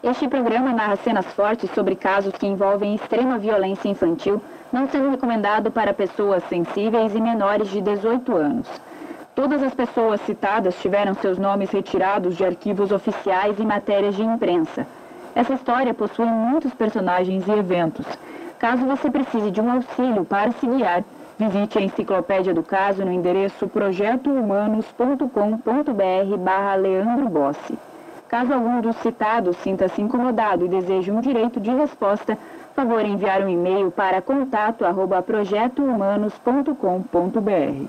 Este programa narra cenas fortes sobre casos que envolvem extrema violência infantil, não sendo recomendado para pessoas sensíveis e menores de 18 anos. Todas as pessoas citadas tiveram seus nomes retirados de arquivos oficiais e matérias de imprensa. Essa história possui muitos personagens e eventos. Caso você precise de um auxílio para se guiar, visite a enciclopédia do caso no endereço projetohumanos.com.br barra Leandro Bossi. Caso algum dos citados sinta-se incomodado e deseje um direito de resposta, favor enviar um e-mail para contato@projetohumanos.com.br.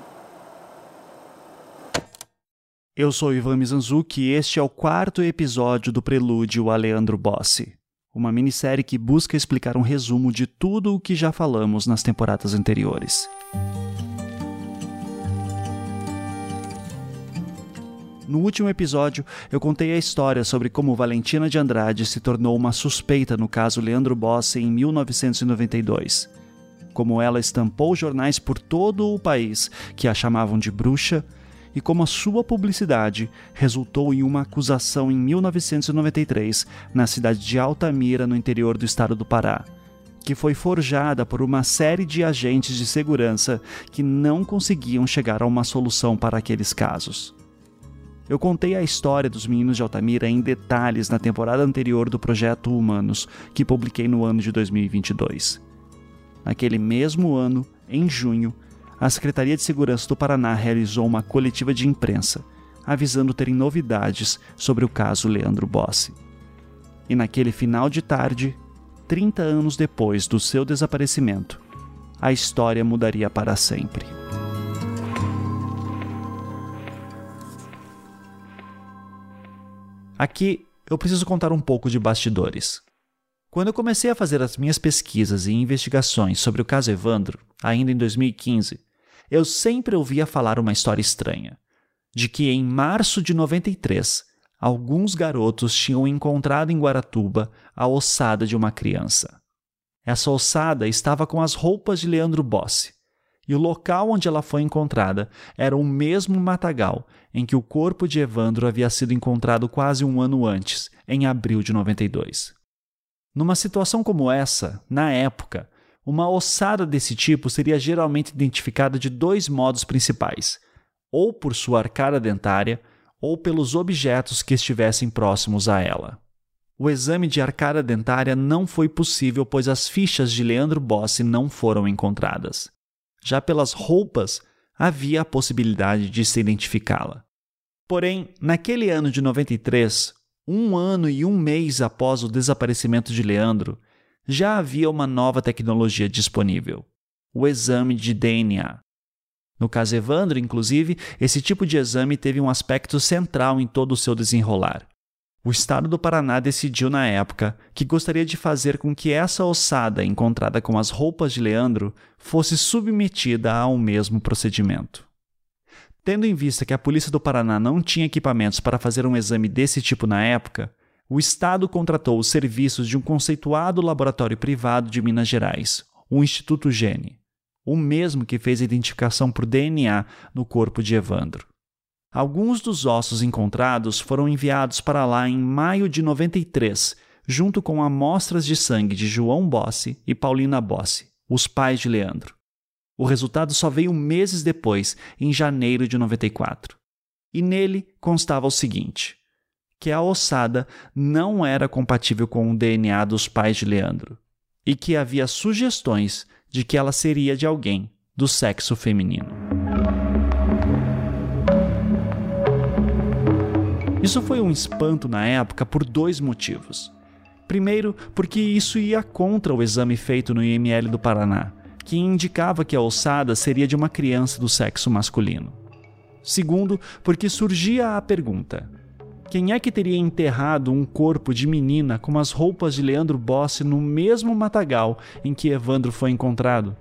Eu sou Ivan Mizanzuki e este é o quarto episódio do Prelúdio a Leandro Bossi, uma minissérie que busca explicar um resumo de tudo o que já falamos nas temporadas anteriores. No último episódio, eu contei a história sobre como Valentina de Andrade se tornou uma suspeita no caso Leandro Bossi em 1992. Como ela estampou jornais por todo o país que a chamavam de bruxa e como a sua publicidade resultou em uma acusação em 1993 na cidade de Altamira, no interior do estado do Pará, que foi forjada por uma série de agentes de segurança que não conseguiam chegar a uma solução para aqueles casos. Eu contei a história dos meninos de Altamira em detalhes na temporada anterior do Projeto Humanos, que publiquei no ano de 2022. Naquele mesmo ano, em junho, a Secretaria de Segurança do Paraná realizou uma coletiva de imprensa, avisando terem novidades sobre o caso Leandro Bossi. E naquele final de tarde, 30 anos depois do seu desaparecimento, a história mudaria para sempre. Aqui eu preciso contar um pouco de bastidores. Quando eu comecei a fazer as minhas pesquisas e investigações sobre o caso Evandro, ainda em 2015, eu sempre ouvia falar uma história estranha. De que em março de 93, alguns garotos tinham encontrado em Guaratuba a ossada de uma criança. Essa ossada estava com as roupas de Leandro Bossi, e o local onde ela foi encontrada era o mesmo matagal em que o corpo de Evandro havia sido encontrado quase um ano antes, em abril de 92. Numa situação como essa, na época, uma ossada desse tipo seria geralmente identificada de dois modos principais: ou por sua arcada dentária, ou pelos objetos que estivessem próximos a ela. O exame de arcada dentária não foi possível, pois as fichas de Leandro Bossi não foram encontradas. Já pelas roupas, havia a possibilidade de se identificá-la. Porém, naquele ano de 93, um ano e um mês após o desaparecimento de Leandro, já havia uma nova tecnologia disponível: o exame de DNA. No caso Evandro, inclusive, esse tipo de exame teve um aspecto central em todo o seu desenrolar. O estado do Paraná decidiu na época que gostaria de fazer com que essa ossada encontrada com as roupas de Leandro fosse submetida ao mesmo procedimento. Tendo em vista que a polícia do Paraná não tinha equipamentos para fazer um exame desse tipo na época, o Estado contratou os serviços de um conceituado laboratório privado de Minas Gerais, o Instituto Gene, o mesmo que fez a identificação por DNA no corpo de Evandro. Alguns dos ossos encontrados foram enviados para lá em maio de 93, junto com amostras de sangue de João Bossi e Paulina Bossi, os pais de Leandro. O resultado só veio meses depois, em janeiro de 94. E nele constava o seguinte: que a ossada não era compatível com o DNA dos pais de Leandro e que havia sugestões de que ela seria de alguém do sexo feminino. Isso foi um espanto na época por dois motivos. Primeiro, porque isso ia contra o exame feito no IML do Paraná, que indicava que a ossada seria de uma criança do sexo masculino. Segundo, porque surgia a pergunta: quem é que teria enterrado um corpo de menina com as roupas de Leandro Bossi no mesmo matagal em que Evandro foi encontrado?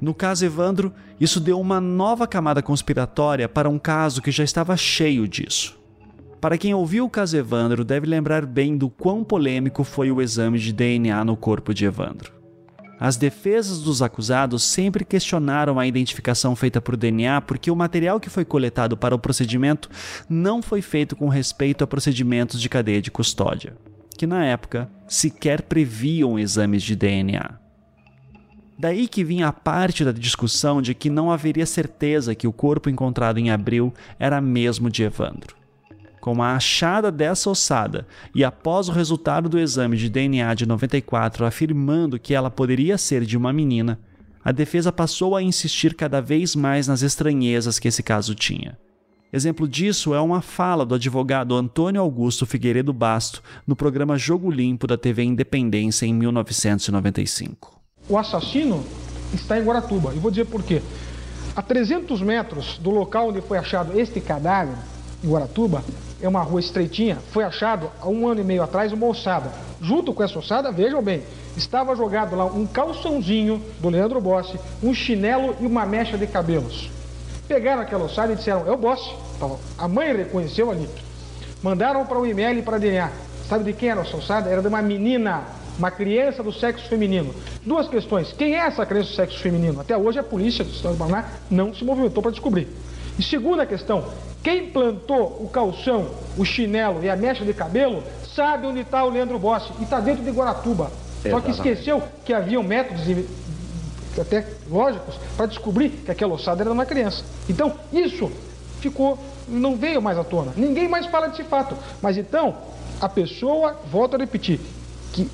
No caso Evandro, isso deu uma nova camada conspiratória para um caso que já estava cheio disso. Para quem ouviu o caso Evandro, deve lembrar bem do quão polêmico foi o exame de DNA no corpo de Evandro. As defesas dos acusados sempre questionaram a identificação feita por DNA porque o material que foi coletado para o procedimento não foi feito com respeito a procedimentos de cadeia de custódia, que na época sequer previam exames de DNA. Daí que vinha a parte da discussão de que não haveria certeza que o corpo encontrado em abril era mesmo de Evandro. Com a achada dessa ossada e após o resultado do exame de DNA de 94 afirmando que ela poderia ser de uma menina, a defesa passou a insistir cada vez mais nas estranhezas que esse caso tinha. Exemplo disso é uma fala do advogado Antônio Augusto Figueiredo Basto no programa Jogo Limpo da TV Independência em 1995. O assassino está em Guaratuba, e vou dizer por quê. A 300 metros do local onde foi achado este cadáver, em Guaratuba, é uma rua estreitinha, foi achado há um ano e meio atrás uma ossada. Junto com essa ossada, vejam bem, estava jogado lá um calçãozinho do Leandro Bossi, um chinelo e uma mecha de cabelos. Pegaram aquela ossada e disseram, é o Bossi. A mãe reconheceu ali. Mandaram para o IML para DNA. Sabe de quem era essa ossada? Era de uma menina, uma criança do sexo feminino. Duas questões. Quem é essa criança do sexo feminino? Até hoje a polícia do Estado do Paraná não se movimentou para descobrir. E segunda questão, quem plantou o calção, o chinelo e a mecha de cabelo sabe onde está o Leandro Bossi e está dentro de Guaratuba. Só que esqueceu que haviam métodos até lógicos para descobrir que aquela ossada era uma criança. Então, isso ficou, não veio mais à tona. Ninguém mais fala desse fato. Mas então, a pessoa, volto a repetir, que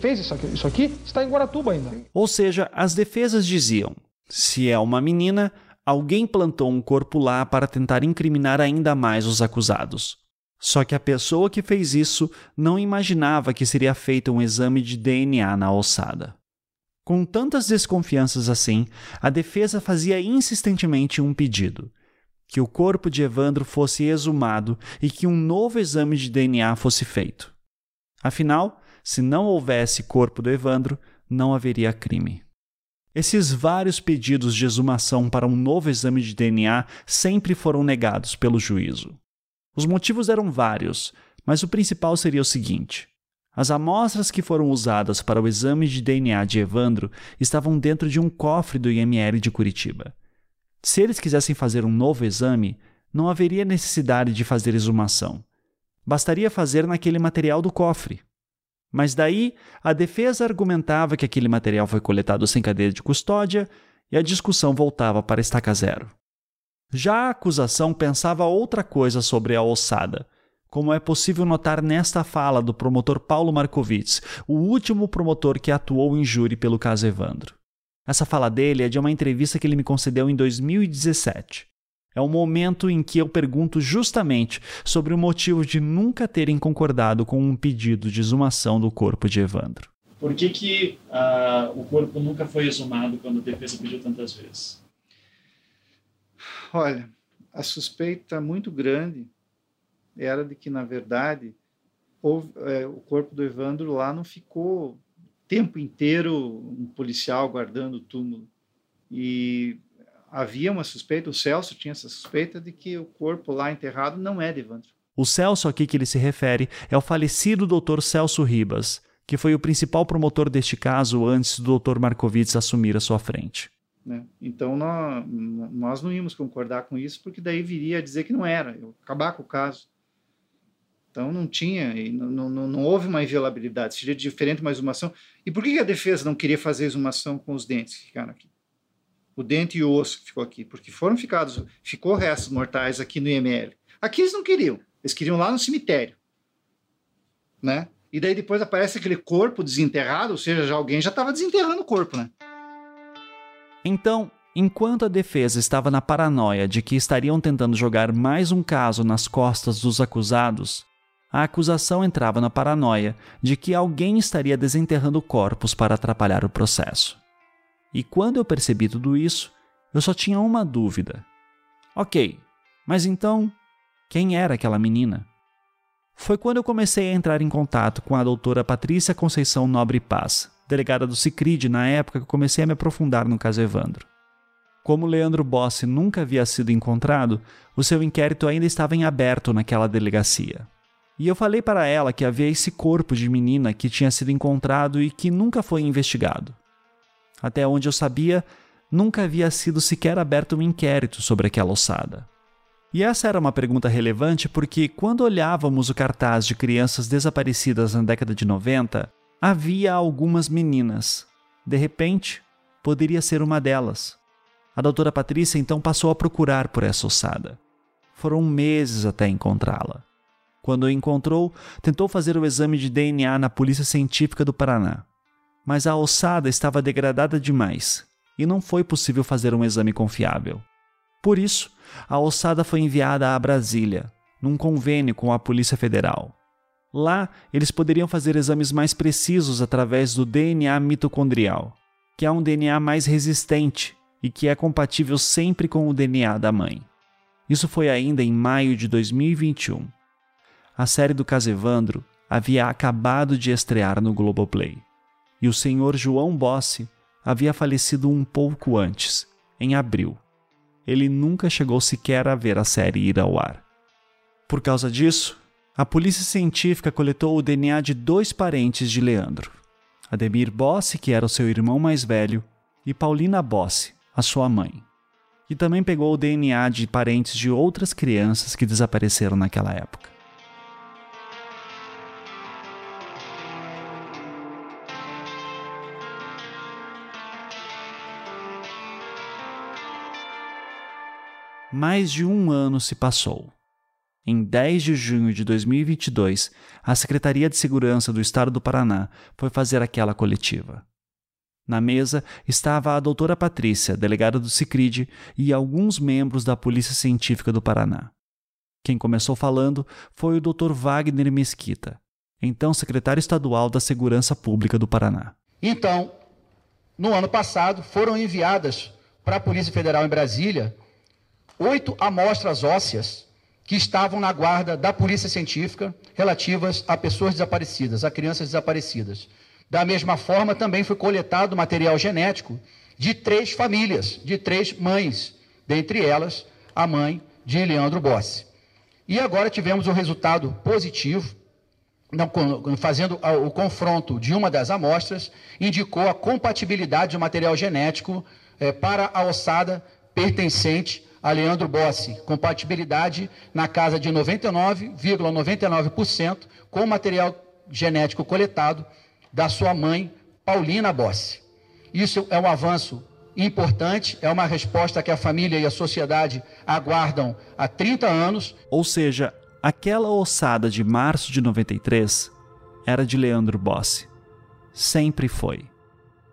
fez isso aqui, isso aqui está em Guaratuba ainda. Ou seja, as defesas diziam: se é uma menina, alguém plantou um corpo lá para tentar incriminar ainda mais os acusados. Só que a pessoa que fez isso não imaginava que seria feito um exame de DNA na ossada. Com tantas desconfianças assim, a defesa fazia insistentemente um pedido: que o corpo de Evandro fosse exumado e que um novo exame de DNA fosse feito. Afinal, se não houvesse corpo do Evandro, não haveria crime. Esses vários pedidos de exumação para um novo exame de DNA sempre foram negados pelo juízo. Os motivos eram vários, mas o principal seria o seguinte: as amostras que foram usadas para o exame de DNA de Evandro estavam dentro de um cofre do IML de Curitiba. Se eles quisessem fazer um novo exame, não haveria necessidade de fazer exumação. Bastaria fazer naquele material do cofre. Mas daí, a defesa argumentava que aquele material foi coletado sem cadeia de custódia e a discussão voltava para estaca zero. Já a acusação pensava outra coisa sobre a ossada, como é possível notar nesta fala do promotor Paulo Markovits, o último promotor que atuou em júri pelo caso Evandro. Essa fala dele é de uma entrevista que ele me concedeu em 2017. É o momento em que eu pergunto justamente sobre o motivo de nunca terem concordado com um pedido de exumação do corpo de Evandro. Por que, que uh, o corpo nunca foi exumado quando a defesa pediu tantas vezes? Olha, a suspeita muito grande era de que, na verdade, houve, é, o corpo do Evandro lá não ficou o tempo inteiro um policial guardando o túmulo. E havia uma suspeita, o Celso tinha essa suspeita de que o corpo lá enterrado não é de Evandro. O Celso aqui que ele se refere é o falecido Dr. Celso Ribas, que foi o principal promotor deste caso antes do Dr. Markovits assumir a sua frente. Né? Então nós, nós não íamos concordar com isso, porque daí viria a dizer que não era, acabar com o caso. Então não tinha, não, não, não houve uma inviolabilidade, seria diferente uma exumação. E por que a defesa não queria fazer exumação com os dentes que ficaram aqui? O dente e o osso que ficou aqui, porque foram ficados, ficou restos mortais aqui no IML. Aqui eles não queriam, eles queriam lá no cemitério, né? E daí depois aparece aquele corpo desenterrado, ou seja, já alguém já estava desenterrando o corpo, né? Então, enquanto a defesa estava na paranoia de que estariam tentando jogar mais um caso nas costas dos acusados, a acusação entrava na paranoia de que alguém estaria desenterrando corpos para atrapalhar o processo. E quando eu percebi tudo isso, eu só tinha uma dúvida. Ok, mas então, quem era aquela menina? Foi quando eu comecei a entrar em contato com a doutora Patrícia Conceição Nobre Paz, delegada do Cicrid na época que comecei a me aprofundar no caso Evandro. Como Leandro Bossi nunca havia sido encontrado, o seu inquérito ainda estava em aberto naquela delegacia. E eu falei para ela que havia esse corpo de menina que tinha sido encontrado e que nunca foi investigado. Até onde eu sabia, nunca havia sido sequer aberto um inquérito sobre aquela ossada. E essa era uma pergunta relevante porque, quando olhávamos o cartaz de crianças desaparecidas na década de 90, havia algumas meninas. De repente, poderia ser uma delas. A doutora Patrícia então passou a procurar por essa ossada. Foram meses até encontrá-la. Quando a encontrou, tentou fazer o exame de DNA na Polícia Científica do Paraná. Mas a ossada estava degradada demais e não foi possível fazer um exame confiável. Por isso, a ossada foi enviada a Brasília, num convênio com a Polícia Federal. Lá, eles poderiam fazer exames mais precisos através do DNA mitocondrial, que é um DNA mais resistente e que é compatível sempre com o DNA da mãe. Isso foi ainda em maio de 2021. A série do caso Evandro havia acabado de estrear no Globoplay, e o senhor João Bossi havia falecido um pouco antes, em abril ele nunca chegou sequer a ver a série ir ao ar. Por causa disso, a polícia científica coletou o DNA de dois parentes de Leandro: Ademir Bossi, que era o seu irmão mais velho, e Paulina Bossi, a sua mãe. E também pegou o DNA de parentes de outras crianças que desapareceram naquela época. Mais de um ano se passou. Em 10 de junho de 2022, a Secretaria de Segurança do Estado do Paraná foi fazer aquela coletiva. Na mesa estava a doutora Patrícia, delegada do Cicrid, e alguns membros da Polícia Científica do Paraná. Quem começou falando foi o Dr. Wagner Mesquita, então secretário estadual da Segurança Pública do Paraná. Então, no ano passado, foram enviadas para a Polícia Federal em Brasília oito amostras ósseas que estavam na guarda da Polícia Científica relativas a pessoas desaparecidas, a crianças desaparecidas. Da mesma forma, também foi coletado material genético de três famílias, de três mães, dentre elas a mãe de Leandro Bossi. E agora tivemos um resultado positivo, fazendo o confronto de uma das amostras, indicou a compatibilidade do material genético eh, para a ossada pertencente a Leandro Bossi, compatibilidade na casa de 99,99% ,99 com o material genético coletado da sua mãe, Paulina Bossi. Isso é um avanço importante, é uma resposta que a família e a sociedade aguardam há 30 anos. Ou seja, aquela ossada de março de 93 era de Leandro Bossi. Sempre foi.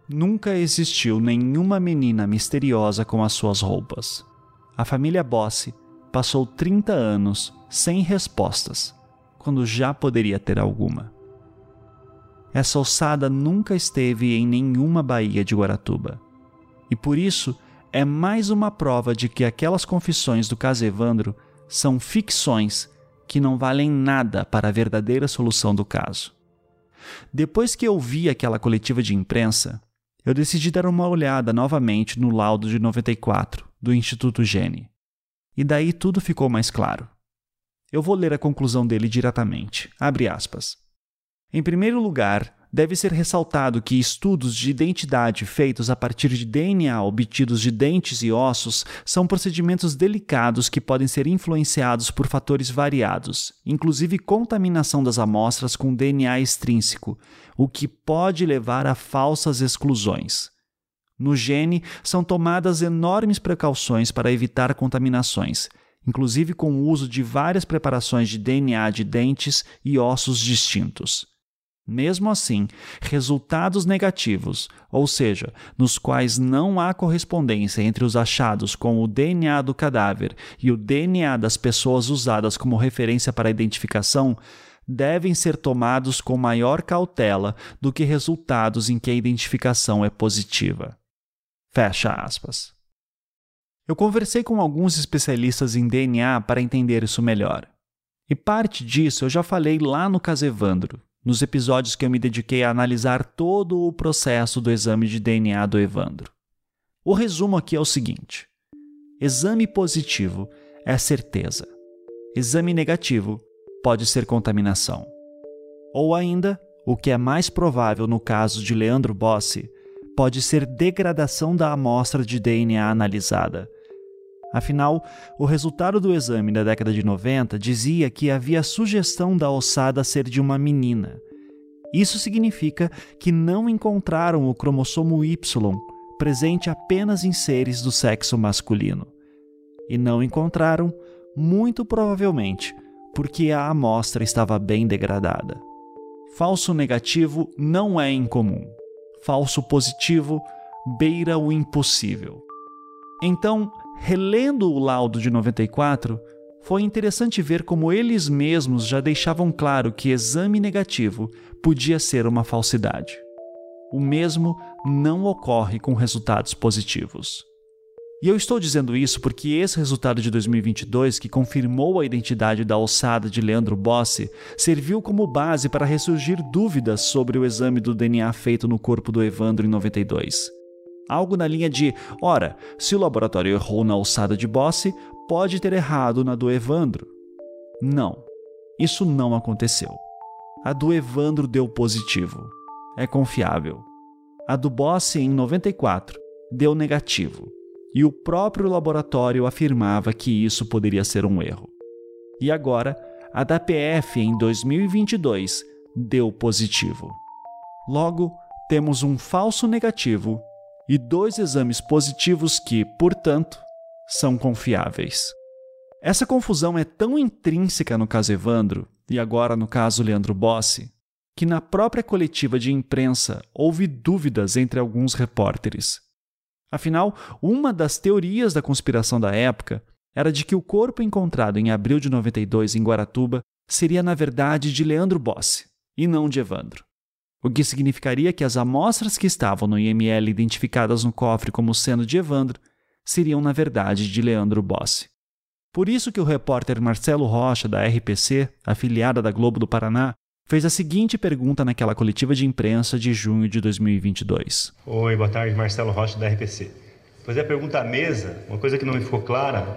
Nunca existiu nenhuma menina misteriosa com as suas roupas a família Bossi passou 30 anos sem respostas, quando já poderia ter alguma. Essa ossada nunca esteve em nenhuma baía de Guaratuba. E por isso é mais uma prova de que aquelas confissões do caso Evandro são ficções que não valem nada para a verdadeira solução do caso. Depois que eu vi aquela coletiva de imprensa, eu decidi dar uma olhada novamente no laudo de 94 do Instituto Gene. E daí tudo ficou mais claro. Eu vou ler a conclusão dele diretamente. Abre aspas. Em primeiro lugar, deve ser ressaltado que estudos de identidade feitos a partir de DNA obtidos de dentes e ossos são procedimentos delicados que podem ser influenciados por fatores variados, inclusive contaminação das amostras com DNA extrínseco, o que pode levar a falsas exclusões. No gene, são tomadas enormes precauções para evitar contaminações, inclusive com o uso de várias preparações de DNA de dentes e ossos distintos. Mesmo assim, resultados negativos, ou seja, nos quais não há correspondência entre os achados com o DNA do cadáver e o DNA das pessoas usadas como referência para a identificação, devem ser tomados com maior cautela do que resultados em que a identificação é positiva. Fecha aspas. Eu conversei com alguns especialistas em DNA para entender isso melhor. E parte disso eu já falei lá no Casevandro, nos episódios que eu me dediquei a analisar todo o processo do exame de DNA do Evandro. O resumo aqui é o seguinte: exame positivo é certeza, exame negativo pode ser contaminação. Ou ainda, o que é mais provável no caso de Leandro Bossi, pode ser degradação da amostra de DNA analisada. Afinal, o resultado do exame da década de 90 dizia que havia sugestão da ossada ser de uma menina. Isso significa que não encontraram o cromossomo Y presente apenas em seres do sexo masculino. E não encontraram, muito provavelmente, porque a amostra estava bem degradada. Falso negativo não é incomum. Falso positivo beira o impossível. Então, relendo o laudo de 94, foi interessante ver como eles mesmos já deixavam claro que exame negativo podia ser uma falsidade. O mesmo não ocorre com resultados positivos. E eu estou dizendo isso porque esse resultado de 2022, que confirmou a identidade da alçada de Leandro Bossi, serviu como base para ressurgir dúvidas sobre o exame do DNA feito no corpo do Evandro em 92. Algo na linha de: ora, se o laboratório errou na alçada de Bossi, pode ter errado na do Evandro. Não, isso não aconteceu. A do Evandro deu positivo. É confiável. A do Bossi, em 94, deu negativo. E o próprio laboratório afirmava que isso poderia ser um erro. E agora, a da PF, em 2022, deu positivo. Logo, temos um falso negativo e dois exames positivos que, portanto, são confiáveis. Essa confusão é tão intrínseca no caso Evandro, e agora no caso Leandro Bossi, que na própria coletiva de imprensa houve dúvidas entre alguns repórteres. Afinal, uma das teorias da conspiração da época era de que o corpo encontrado em abril de 92 em Guaratuba seria na verdade de Leandro Bossi e não de Evandro o que significaria que as amostras que estavam no IML identificadas no cofre como sendo de Evandro seriam na verdade de Leandro Bossi. Por isso que o repórter Marcelo Rocha, da RPC, afiliada da Globo do Paraná, fez a seguinte pergunta naquela coletiva de imprensa de junho de 2022. Oi, boa tarde, Marcelo Rocha, da RPC. Fazer a pergunta à mesa, uma coisa que não me ficou clara,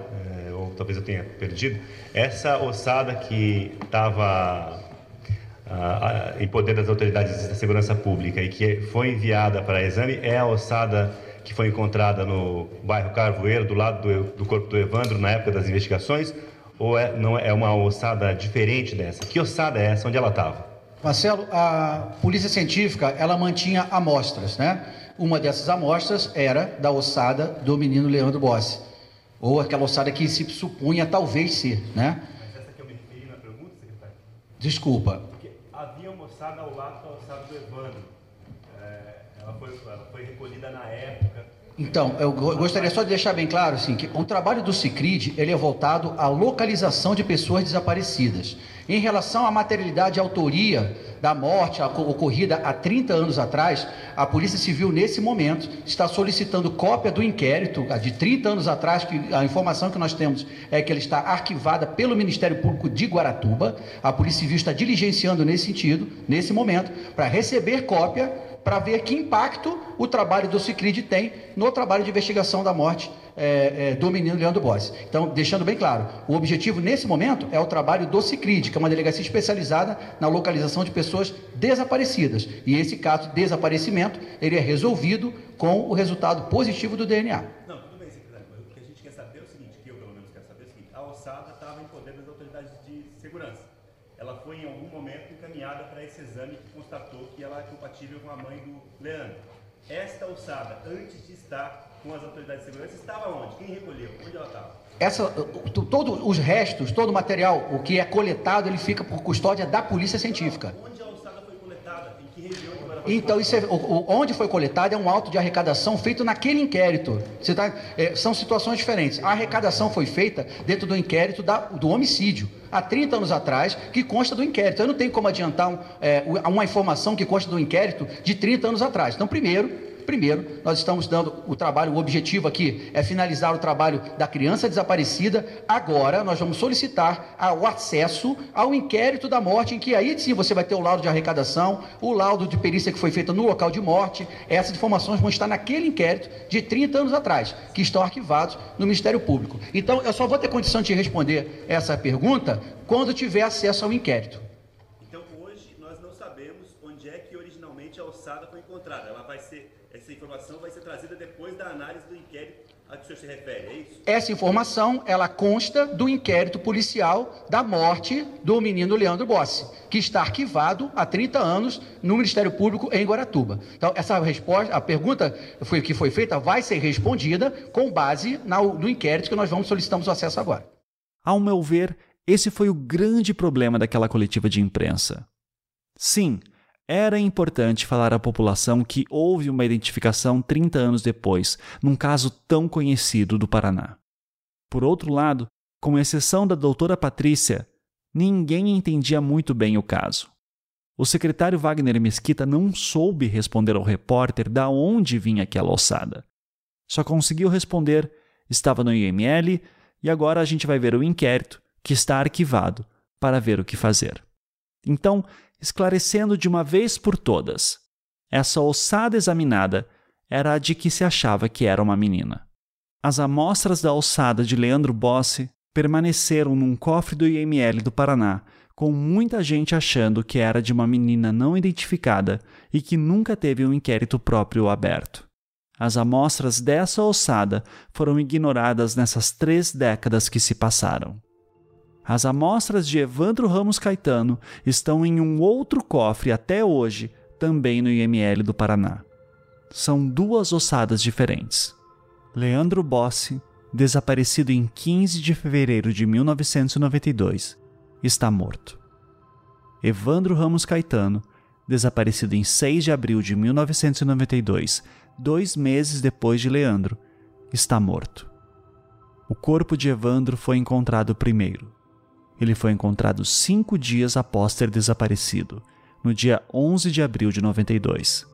é, ou talvez eu tenha perdido, essa ossada que estava em poder das autoridades da segurança pública e que foi enviada para exame é a ossada que foi encontrada no bairro Carvoeiro, do lado do, do corpo do Evandro, na época das investigações, ou é, não, é uma ossada diferente dessa? Que ossada é essa? Onde ela estava? Marcelo, a polícia científica ela mantinha amostras, né? Uma dessas amostras era da ossada do menino Leandro Bossi, ou aquela ossada que se supunha talvez ser, né? Mas essa que eu me referi na pergunta, secretário? Desculpa ossada ao lado da ossada do Evandro. É, ela, foi, ela foi recolhida na época. Então, eu gostaria só de deixar bem claro assim, que o trabalho do CICRID ele é voltado à localização de pessoas desaparecidas. Em relação à materialidade e autoria da morte ocorrida há 30 anos atrás, a Polícia Civil, nesse momento, está solicitando cópia do inquérito de 30 anos atrás, que a informação que nós temos é que ele está arquivada pelo Ministério Público de Guaratuba. A Polícia Civil está diligenciando nesse sentido, nesse momento, para receber cópia para ver que impacto o trabalho do Ciclid tem no trabalho de investigação da morte é, é, do menino Leandro Bossi. Então, deixando bem claro, o objetivo nesse momento é o trabalho do Ciclid, que é uma delegacia especializada na localização de pessoas desaparecidas. E esse caso de desaparecimento, ele é resolvido com o resultado positivo do DNA. Não, tudo bem, secretário. O que a gente quer saber é o seguinte, que eu pelo menos quero saber é o seguinte, a ossada estava em poder das autoridades de segurança. Ela foi em algum momento encaminhada para esse exame que constatou que ela é compatível com a mãe do Leandro. Esta ossada, antes de estar com as autoridades de segurança, estava onde? Quem recolheu? Onde ela estava? Essa, todos os restos, todo o material, o que é coletado, ele fica por custódia da polícia científica. Onde a ossada foi coletada? Em que região Então, isso é, onde foi coletado é um auto de arrecadação feito naquele inquérito. Tá, é, são situações diferentes. A arrecadação foi feita dentro do inquérito da, do homicídio, há 30 anos atrás, que consta do inquérito. Eu não tenho como adiantar um, é, uma informação que consta do inquérito de 30 anos atrás. Então, primeiro, Primeiro, nós estamos dando o trabalho, o objetivo aqui é finalizar o trabalho da criança desaparecida. Agora, nós vamos solicitar o acesso ao inquérito da morte, em que aí sim você vai ter o laudo de arrecadação, o laudo de perícia que foi feita no local de morte. Essas informações vão estar naquele inquérito de 30 anos atrás, que estão arquivados no Ministério Público. Então, eu só vou ter condição de responder essa pergunta quando tiver acesso ao inquérito. Então, hoje, nós não sabemos onde é que vai ser trazida depois da análise do inquérito a que o senhor se refere, é isso? Essa informação, ela consta do inquérito policial da morte do menino Leandro Bossi, que está arquivado há 30 anos no Ministério Público em Guaratuba. Então, essa resposta, a pergunta foi, que foi feita vai ser respondida com base na, no inquérito que nós vamos solicitamos o acesso agora. Ao meu ver, esse foi o grande problema daquela coletiva de imprensa. Sim, era importante falar à população que houve uma identificação 30 anos depois, num caso tão conhecido do Paraná. Por outro lado, com exceção da doutora Patrícia, ninguém entendia muito bem o caso. O secretário Wagner Mesquita não soube responder ao repórter da onde vinha aquela ossada. Só conseguiu responder: estava no IML e agora a gente vai ver o inquérito, que está arquivado, para ver o que fazer. Então, esclarecendo de uma vez por todas. Essa ossada examinada era a de que se achava que era uma menina. As amostras da ossada de Leandro Bossi permaneceram num cofre do IML do Paraná, com muita gente achando que era de uma menina não identificada e que nunca teve um inquérito próprio aberto. As amostras dessa ossada foram ignoradas nessas três décadas que se passaram. As amostras de Evandro Ramos Caetano estão em um outro cofre até hoje, também no IML do Paraná. São duas ossadas diferentes. Leandro Bossi, desaparecido em 15 de fevereiro de 1992, está morto. Evandro Ramos Caetano, desaparecido em 6 de abril de 1992, dois meses depois de Leandro, está morto. O corpo de Evandro foi encontrado primeiro. Ele foi encontrado cinco dias após ter desaparecido, no dia 11 de abril de 92.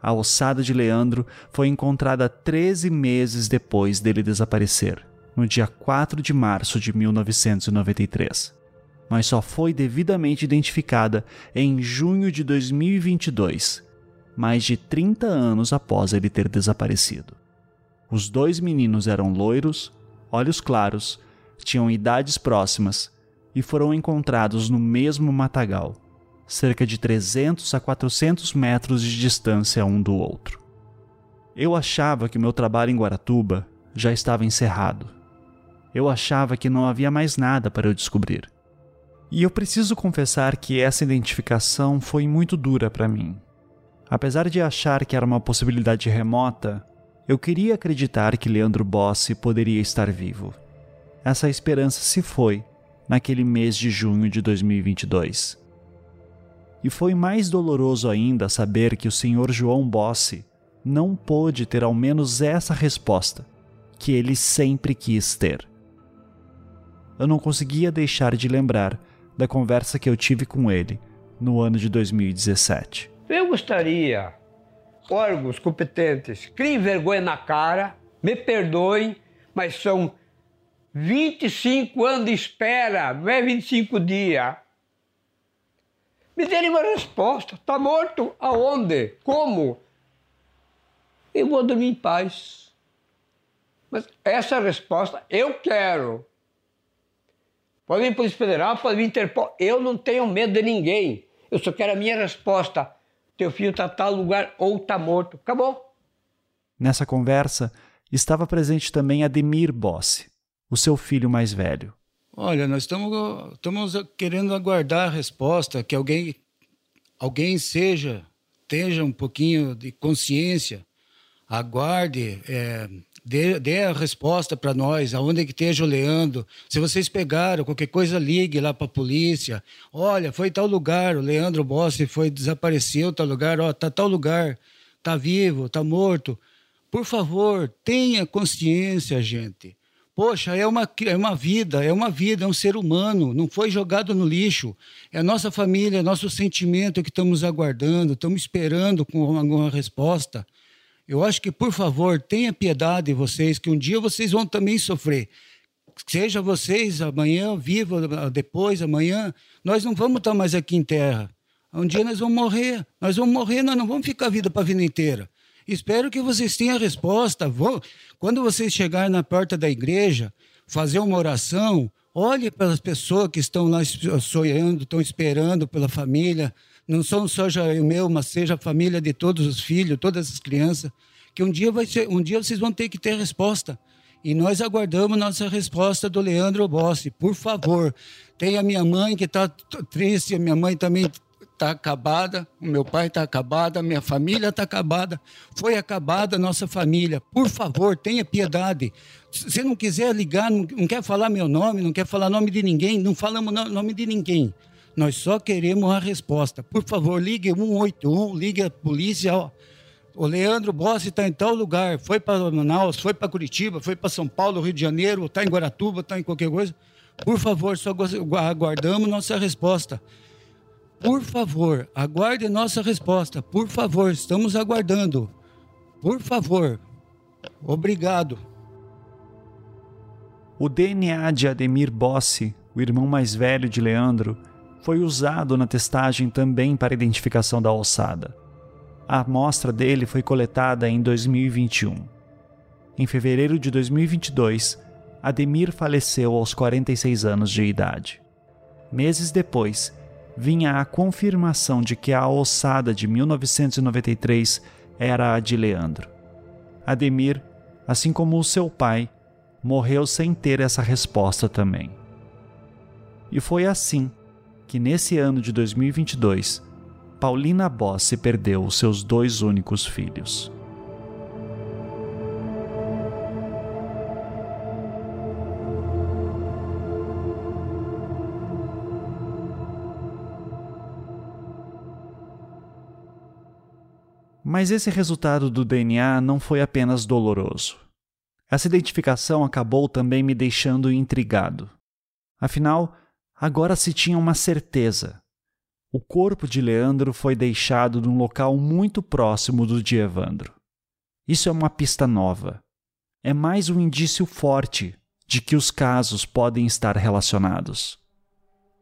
A ossada de Leandro foi encontrada 13 meses depois dele desaparecer, no dia 4 de março de 1993. Mas só foi devidamente identificada em junho de 2022, mais de 30 anos após ele ter desaparecido. Os dois meninos eram loiros, olhos claros, tinham idades próximas e foram encontrados no mesmo matagal, cerca de 300 a 400 metros de distância um do outro. Eu achava que meu trabalho em Guaratuba já estava encerrado. Eu achava que não havia mais nada para eu descobrir. E eu preciso confessar que essa identificação foi muito dura para mim. Apesar de achar que era uma possibilidade remota, eu queria acreditar que Leandro Bossi poderia estar vivo. Essa esperança se foi naquele mês de junho de 2022. E foi mais doloroso ainda saber que o senhor João Bossi não pôde ter ao menos essa resposta que ele sempre quis ter. Eu não conseguia deixar de lembrar da conversa que eu tive com ele no ano de 2017. Eu gostaria, órgãos competentes, criem vergonha na cara, me perdoem, mas são 25 anos de espera, não é 25 dias. Me derem uma resposta. Está morto? Aonde? Como? Eu vou dormir em paz. Mas essa resposta eu quero. Pode vir Polícia Federal, pode vir Interpol. Eu não tenho medo de ninguém. Eu só quero a minha resposta. Teu filho está tal lugar ou está morto. Acabou. Nessa conversa estava presente também Ademir Bossi, o seu filho mais velho? Olha, nós estamos, estamos querendo aguardar a resposta, que alguém, alguém seja, tenha um pouquinho de consciência, aguarde, é, dê, dê, a resposta para nós, aonde é que esteja o Leandro. Se vocês pegaram qualquer coisa, ligue lá para a polícia. Olha, foi tal lugar, o Leandro Bossi foi, desapareceu tal lugar, ó, tá tal lugar, tá vivo, tá morto. Por favor, tenha consciência, gente. Poxa, é uma, é uma vida, é uma vida, é um ser humano, não foi jogado no lixo. É a nossa família, é nosso sentimento que estamos aguardando, estamos esperando com alguma resposta. Eu acho que, por favor, tenha piedade vocês, que um dia vocês vão também sofrer. Seja vocês amanhã, viva depois, amanhã, nós não vamos estar mais aqui em terra. Um dia nós vamos morrer. Nós vamos morrer, nós não vamos ficar a vida para a vida inteira. Espero que vocês tenham a resposta. Vou, quando vocês chegarem na porta da igreja, fazer uma oração, olhe para as pessoas que estão lá sonhando, estão esperando pela família. Não são só o meu, mas seja a família de todos os filhos, todas as crianças. Que um dia vai ser, um dia vocês vão ter que ter resposta. E nós aguardamos nossa resposta do Leandro Bossi. Por favor, tem a minha mãe que está triste, a minha mãe também está acabada, o meu pai está acabado, a minha família está acabada, foi acabada a nossa família. Por favor, tenha piedade. Se não quiser ligar, não, não quer falar meu nome, não quer falar nome de ninguém, não falamos nome de ninguém. Nós só queremos a resposta. Por favor, ligue 181, ligue a polícia. Ó. O Leandro Bossi está em tal lugar, foi para Manaus, foi para Curitiba, foi para São Paulo, Rio de Janeiro, está em Guaratuba, está em qualquer coisa. Por favor, só aguardamos nossa resposta. Por favor, aguarde nossa resposta. Por favor, estamos aguardando. Por favor. Obrigado. O DNA de Ademir Bossi, o irmão mais velho de Leandro, foi usado na testagem também para identificação da ossada. A amostra dele foi coletada em 2021. Em fevereiro de 2022, Ademir faleceu aos 46 anos de idade. Meses depois, vinha a confirmação de que a ossada de 1993 era a de Leandro. Ademir, assim como o seu pai, morreu sem ter essa resposta também. E foi assim que, nesse ano de 2022, Paulina Bossi perdeu os seus dois únicos filhos. Mas esse resultado do DNA não foi apenas doloroso. Essa identificação acabou também me deixando intrigado. Afinal, agora se tinha uma certeza. O corpo de Leandro foi deixado num local muito próximo do de Evandro. Isso é uma pista nova. É mais um indício forte de que os casos podem estar relacionados.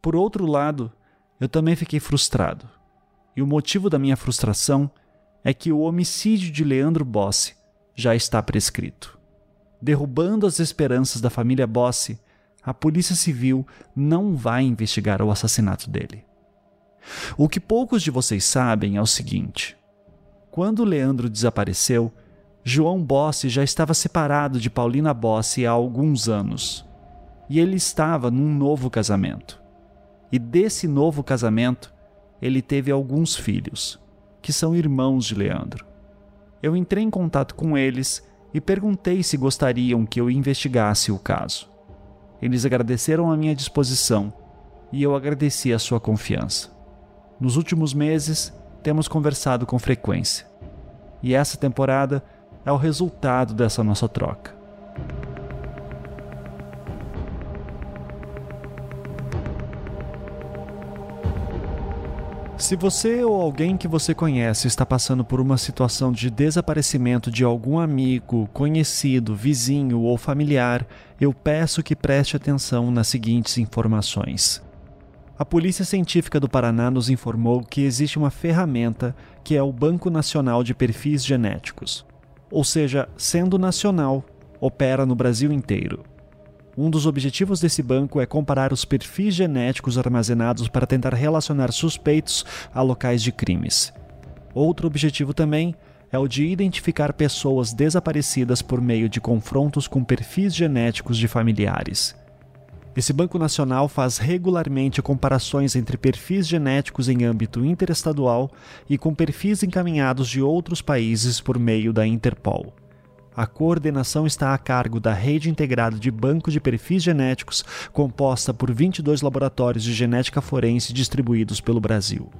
Por outro lado, eu também fiquei frustrado. E o motivo da minha frustração é que o homicídio de Leandro Bossi já está prescrito. Derrubando as esperanças da família Bossi, a Polícia Civil não vai investigar o assassinato dele. O que poucos de vocês sabem é o seguinte: quando Leandro desapareceu, João Bossi já estava separado de Paulina Bossi há alguns anos. E ele estava num novo casamento. E desse novo casamento, ele teve alguns filhos que são irmãos de Leandro. Eu entrei em contato com eles e perguntei se gostariam que eu investigasse o caso. Eles agradeceram a minha disposição e eu agradeci a sua confiança. Nos últimos meses, temos conversado com frequência. E essa temporada é o resultado dessa nossa troca. Se você ou alguém que você conhece está passando por uma situação de desaparecimento de algum amigo, conhecido, vizinho ou familiar, eu peço que preste atenção nas seguintes informações. A Polícia Científica do Paraná nos informou que existe uma ferramenta que é o Banco Nacional de Perfis Genéticos. Ou seja, sendo nacional, opera no Brasil inteiro. Um dos objetivos desse banco é comparar os perfis genéticos armazenados para tentar relacionar suspeitos a locais de crimes. Outro objetivo também é o de identificar pessoas desaparecidas por meio de confrontos com perfis genéticos de familiares. Esse Banco Nacional faz regularmente comparações entre perfis genéticos em âmbito interestadual e com perfis encaminhados de outros países por meio da Interpol. A coordenação está a cargo da Rede Integrada de Banco de Perfis Genéticos, composta por 22 laboratórios de genética forense distribuídos pelo Brasil.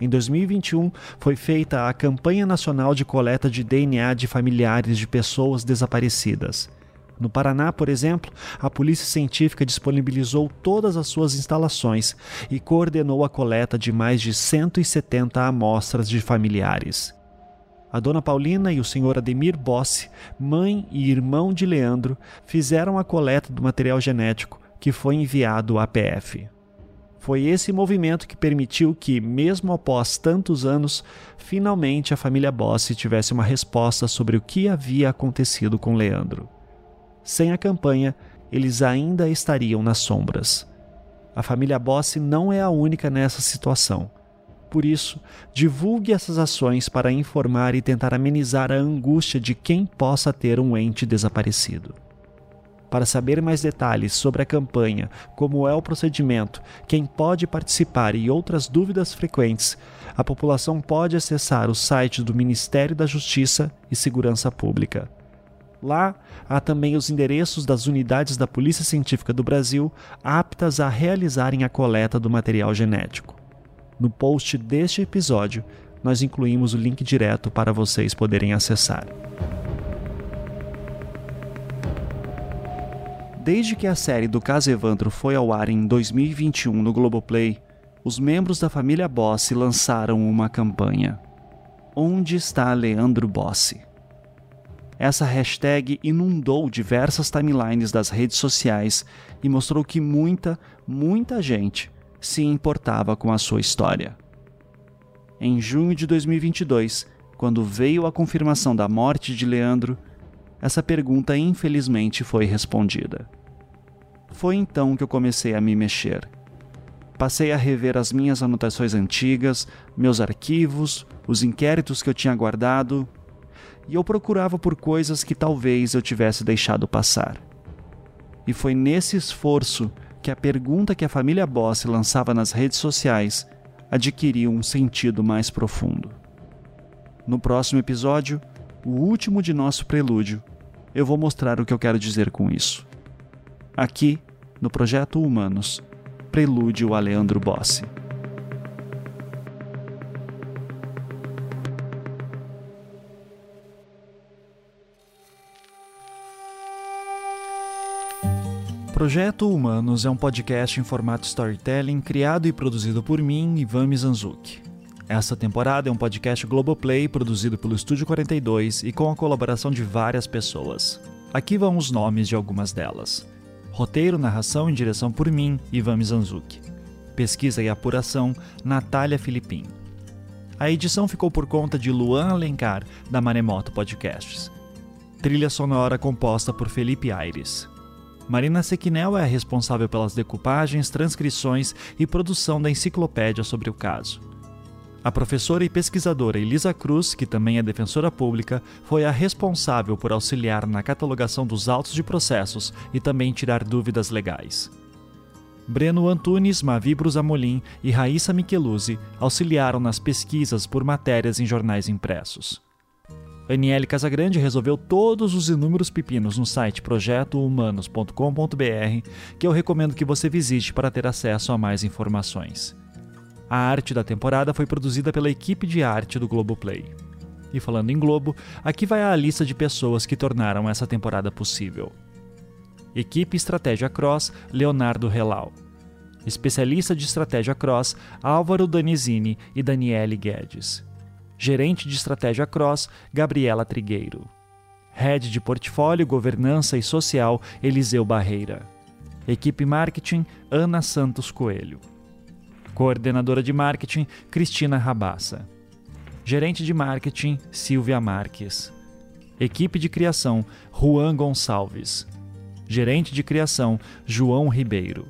Em 2021, foi feita a Campanha Nacional de Coleta de DNA de Familiares de Pessoas Desaparecidas. No Paraná, por exemplo, a Polícia Científica disponibilizou todas as suas instalações e coordenou a coleta de mais de 170 amostras de familiares. A dona Paulina e o senhor Ademir Bossi, mãe e irmão de Leandro, fizeram a coleta do material genético que foi enviado à PF. Foi esse movimento que permitiu que, mesmo após tantos anos, finalmente a família Bossi tivesse uma resposta sobre o que havia acontecido com Leandro. Sem a campanha, eles ainda estariam nas sombras. A família Bossi não é a única nessa situação. Por isso, divulgue essas ações para informar e tentar amenizar a angústia de quem possa ter um ente desaparecido. Para saber mais detalhes sobre a campanha, como é o procedimento, quem pode participar e outras dúvidas frequentes, a população pode acessar o site do Ministério da Justiça e Segurança Pública. Lá há também os endereços das unidades da Polícia Científica do Brasil aptas a realizarem a coleta do material genético. No post deste episódio, nós incluímos o link direto para vocês poderem acessar. Desde que a série do caso Evandro foi ao ar em 2021 no Globoplay, os membros da família Bossi lançaram uma campanha. Onde está Leandro Bossi? Essa hashtag inundou diversas timelines das redes sociais e mostrou que muita, muita gente se importava com a sua história. Em junho de 2022, quando veio a confirmação da morte de Leandro, essa pergunta infelizmente foi respondida. Foi então que eu comecei a me mexer. Passei a rever as minhas anotações antigas, meus arquivos, os inquéritos que eu tinha guardado, e eu procurava por coisas que talvez eu tivesse deixado passar. E foi nesse esforço que a pergunta que a família Boss lançava nas redes sociais adquiriu um sentido mais profundo. No próximo episódio, o último de nosso prelúdio, eu vou mostrar o que eu quero dizer com isso. Aqui, no Projeto Humanos, Prelúdio a Leandro Bossi. Projeto Humanos é um podcast em formato storytelling criado e produzido por mim, Ivan Mizanzuki. Essa temporada é um podcast Globoplay produzido pelo Estúdio 42 e com a colaboração de várias pessoas. Aqui vão os nomes de algumas delas. Roteiro, narração e direção por mim, Ivan Mizanzuki. Pesquisa e apuração, Natália Filipim. A edição ficou por conta de Luan Alencar, da Maremoto Podcasts. Trilha sonora composta por Felipe Aires. Marina Sequinel é a responsável pelas decupagens, transcrições e produção da enciclopédia sobre o caso. A professora e pesquisadora Elisa Cruz, que também é defensora pública, foi a responsável por auxiliar na catalogação dos autos de processos e também tirar dúvidas legais. Breno Antunes, Mavi Brusamolim e Raíssa Micheluzzi auxiliaram nas pesquisas por matérias em jornais impressos. Aniele Casagrande resolveu todos os inúmeros pepinos no site projetohumanos.com.br, que eu recomendo que você visite para ter acesso a mais informações. A arte da temporada foi produzida pela equipe de arte do Globoplay. E falando em Globo, aqui vai a lista de pessoas que tornaram essa temporada possível. Equipe Estratégia Cross, Leonardo Relau. Especialista de Estratégia Cross, Álvaro Danizini e Daniele Guedes. Gerente de Estratégia Cross, Gabriela Trigueiro. Head de Portfólio, Governança e Social, Eliseu Barreira. Equipe Marketing, Ana Santos Coelho. Coordenadora de Marketing, Cristina Rabassa. Gerente de Marketing, Silvia Marques. Equipe de Criação, Juan Gonçalves. Gerente de Criação, João Ribeiro.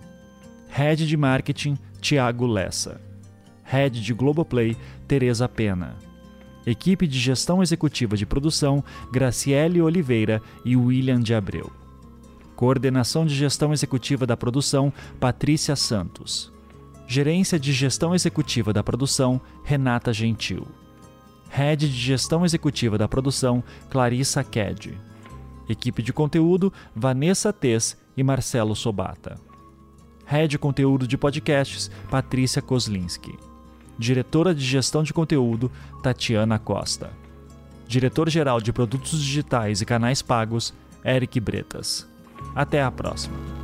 Head de Marketing, Tiago Lessa. Head de Globoplay, Tereza Pena. Equipe de Gestão Executiva de Produção, Graciele Oliveira e William de Abreu. Coordenação de Gestão Executiva da Produção, Patrícia Santos. Gerência de Gestão Executiva da Produção, Renata Gentil. Head de Gestão Executiva da Produção, Clarissa Ked. Equipe de Conteúdo, Vanessa Tess e Marcelo Sobata. Head de Conteúdo de Podcasts, Patrícia Kozlinski. Diretora de Gestão de Conteúdo, Tatiana Costa. Diretor-Geral de Produtos Digitais e Canais Pagos, Eric Bretas. Até a próxima.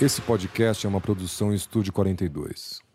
Esse podcast é uma produção Estúdio 42.